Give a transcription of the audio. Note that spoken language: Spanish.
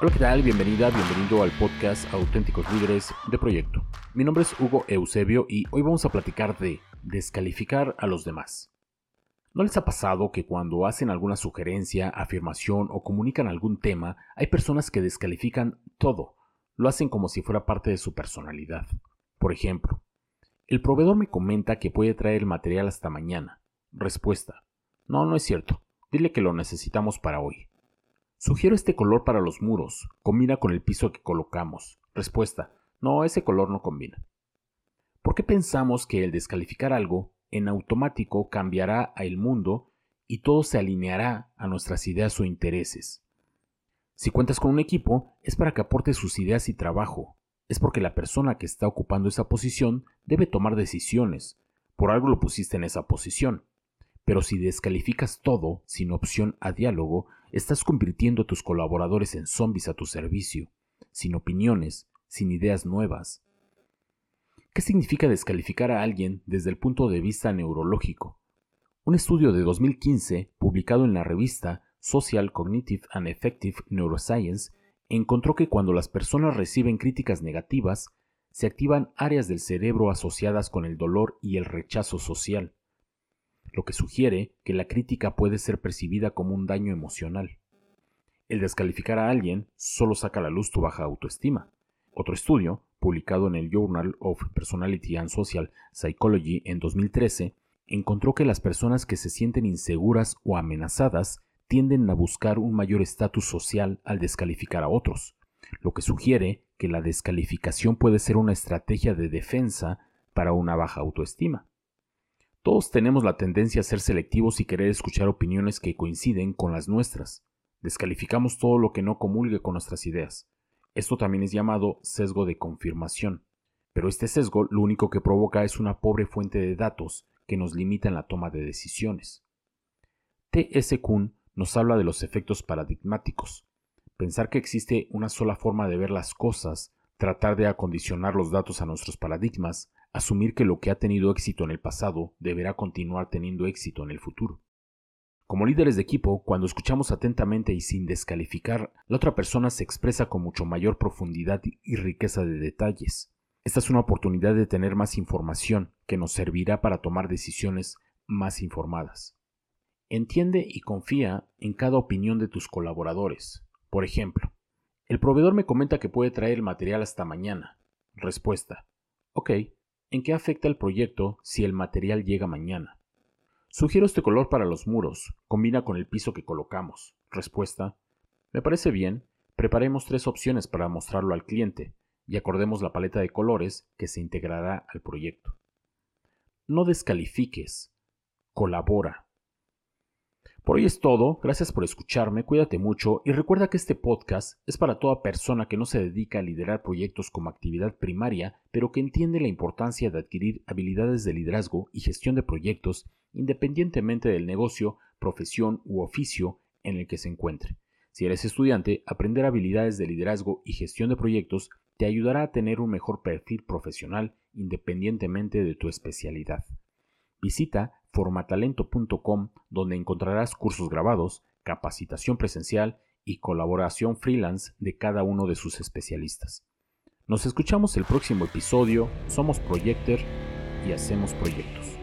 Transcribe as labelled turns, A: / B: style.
A: Hola, ¿qué tal? Bienvenida, bienvenido al podcast Auténticos Líderes de Proyecto. Mi nombre es Hugo Eusebio y hoy vamos a platicar de descalificar a los demás. ¿No les ha pasado que cuando hacen alguna sugerencia, afirmación o comunican algún tema, hay personas que descalifican todo? Lo hacen como si fuera parte de su personalidad. Por ejemplo, el proveedor me comenta que puede traer el material hasta mañana. Respuesta. No, no es cierto. Dile que lo necesitamos para hoy. Sugiero este color para los muros. Combina con el piso que colocamos. Respuesta. No, ese color no combina. ¿Por qué pensamos que el descalificar algo en automático cambiará a el mundo y todo se alineará a nuestras ideas o intereses? Si cuentas con un equipo, es para que aporte sus ideas y trabajo. Es porque la persona que está ocupando esa posición debe tomar decisiones. Por algo lo pusiste en esa posición. Pero si descalificas todo sin opción a diálogo, Estás convirtiendo a tus colaboradores en zombies a tu servicio, sin opiniones, sin ideas nuevas. ¿Qué significa descalificar a alguien desde el punto de vista neurológico? Un estudio de 2015, publicado en la revista Social Cognitive and Effective Neuroscience, encontró que cuando las personas reciben críticas negativas, se activan áreas del cerebro asociadas con el dolor y el rechazo social lo que sugiere que la crítica puede ser percibida como un daño emocional. El descalificar a alguien solo saca a la luz tu baja autoestima. Otro estudio, publicado en el Journal of Personality and Social Psychology en 2013, encontró que las personas que se sienten inseguras o amenazadas tienden a buscar un mayor estatus social al descalificar a otros, lo que sugiere que la descalificación puede ser una estrategia de defensa para una baja autoestima. Todos tenemos la tendencia a ser selectivos y querer escuchar opiniones que coinciden con las nuestras. Descalificamos todo lo que no comulgue con nuestras ideas. Esto también es llamado sesgo de confirmación. Pero este sesgo lo único que provoca es una pobre fuente de datos que nos limita en la toma de decisiones. T.S. Kuhn nos habla de los efectos paradigmáticos. Pensar que existe una sola forma de ver las cosas, tratar de acondicionar los datos a nuestros paradigmas, asumir que lo que ha tenido éxito en el pasado deberá continuar teniendo éxito en el futuro. Como líderes de equipo, cuando escuchamos atentamente y sin descalificar, la otra persona se expresa con mucho mayor profundidad y riqueza de detalles. Esta es una oportunidad de tener más información que nos servirá para tomar decisiones más informadas. Entiende y confía en cada opinión de tus colaboradores. Por ejemplo, el proveedor me comenta que puede traer el material hasta mañana. Respuesta. Ok, ¿En qué afecta el proyecto si el material llega mañana? Sugiero este color para los muros. Combina con el piso que colocamos. Respuesta. Me parece bien. Preparemos tres opciones para mostrarlo al cliente y acordemos la paleta de colores que se integrará al proyecto. No descalifiques. Colabora. Por hoy es todo, gracias por escucharme, cuídate mucho y recuerda que este podcast es para toda persona que no se dedica a liderar proyectos como actividad primaria, pero que entiende la importancia de adquirir habilidades de liderazgo y gestión de proyectos independientemente del negocio, profesión u oficio en el que se encuentre. Si eres estudiante, aprender habilidades de liderazgo y gestión de proyectos te ayudará a tener un mejor perfil profesional independientemente de tu especialidad. Visita formatalento.com donde encontrarás cursos grabados, capacitación presencial y colaboración freelance de cada uno de sus especialistas. Nos escuchamos el próximo episodio, somos Projector y hacemos proyectos.